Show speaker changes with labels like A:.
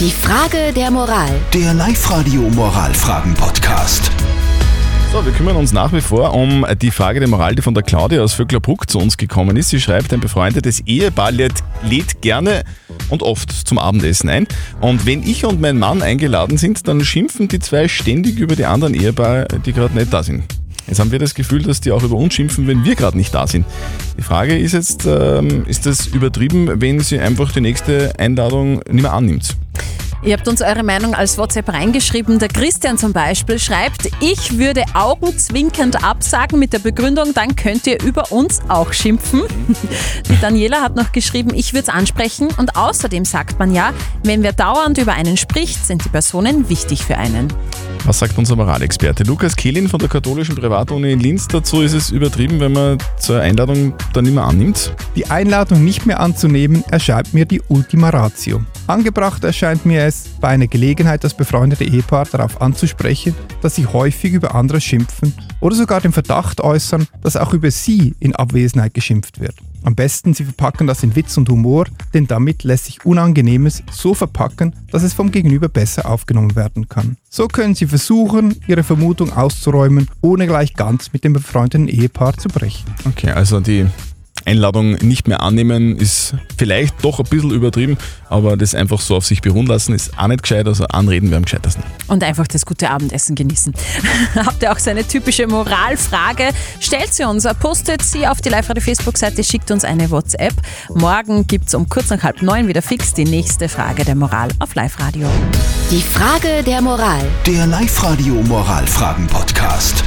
A: Die Frage der Moral.
B: Der Live-Radio Moralfragen-Podcast.
C: So, wir kümmern uns nach wie vor um die Frage der Moral, die von der Claudia aus Vöcklerbruck zu uns gekommen ist. Sie schreibt, ein befreundetes Ehepaar lädt, lädt gerne und oft zum Abendessen ein. Und wenn ich und mein Mann eingeladen sind, dann schimpfen die zwei ständig über die anderen Ehepaare, die gerade nicht da sind. Jetzt haben wir das Gefühl, dass die auch über uns schimpfen, wenn wir gerade nicht da sind. Die Frage ist jetzt, ähm, ist das übertrieben, wenn sie einfach die nächste Einladung nicht mehr annimmt?
D: Ihr habt uns eure Meinung als WhatsApp reingeschrieben. Der Christian zum Beispiel schreibt, ich würde augenzwinkend absagen mit der Begründung, dann könnt ihr über uns auch schimpfen. Die Daniela hat noch geschrieben, ich würde es ansprechen und außerdem sagt man ja, wenn wer dauernd über einen spricht, sind die Personen wichtig für einen.
C: Was sagt unser Moralexperte Lukas Kehlin von der katholischen Privatuni in Linz dazu? Ist es übertrieben, wenn man zur Einladung dann mehr annimmt?
E: Die Einladung nicht mehr anzunehmen erscheint mir die Ultima Ratio. Angebracht erscheint mir es, bei einer Gelegenheit das befreundete Ehepaar darauf anzusprechen, dass sie häufig über andere schimpfen oder sogar den Verdacht äußern, dass auch über sie in Abwesenheit geschimpft wird. Am besten, sie verpacken das in Witz und Humor, denn damit lässt sich Unangenehmes so verpacken, dass es vom Gegenüber besser aufgenommen werden kann. So können sie versuchen, ihre Vermutung auszuräumen, ohne gleich ganz mit dem befreundeten Ehepaar zu brechen.
C: Okay, also die Einladung nicht mehr annehmen ist vielleicht doch ein bisschen übertrieben, aber das einfach so auf sich beruhen lassen ist auch nicht gescheit, also anreden wäre am gescheitesten.
D: Und einfach das gute Abendessen genießen. Habt ihr auch so eine typische Moralfrage? Stellt sie uns, postet sie auf die Live-Radio-Facebook-Seite, schickt uns eine WhatsApp. Morgen gibt es um kurz nach halb neun wieder fix die nächste Frage der Moral auf Live-Radio.
A: Die Frage der Moral.
B: Der Live-Radio Moralfragen-Podcast.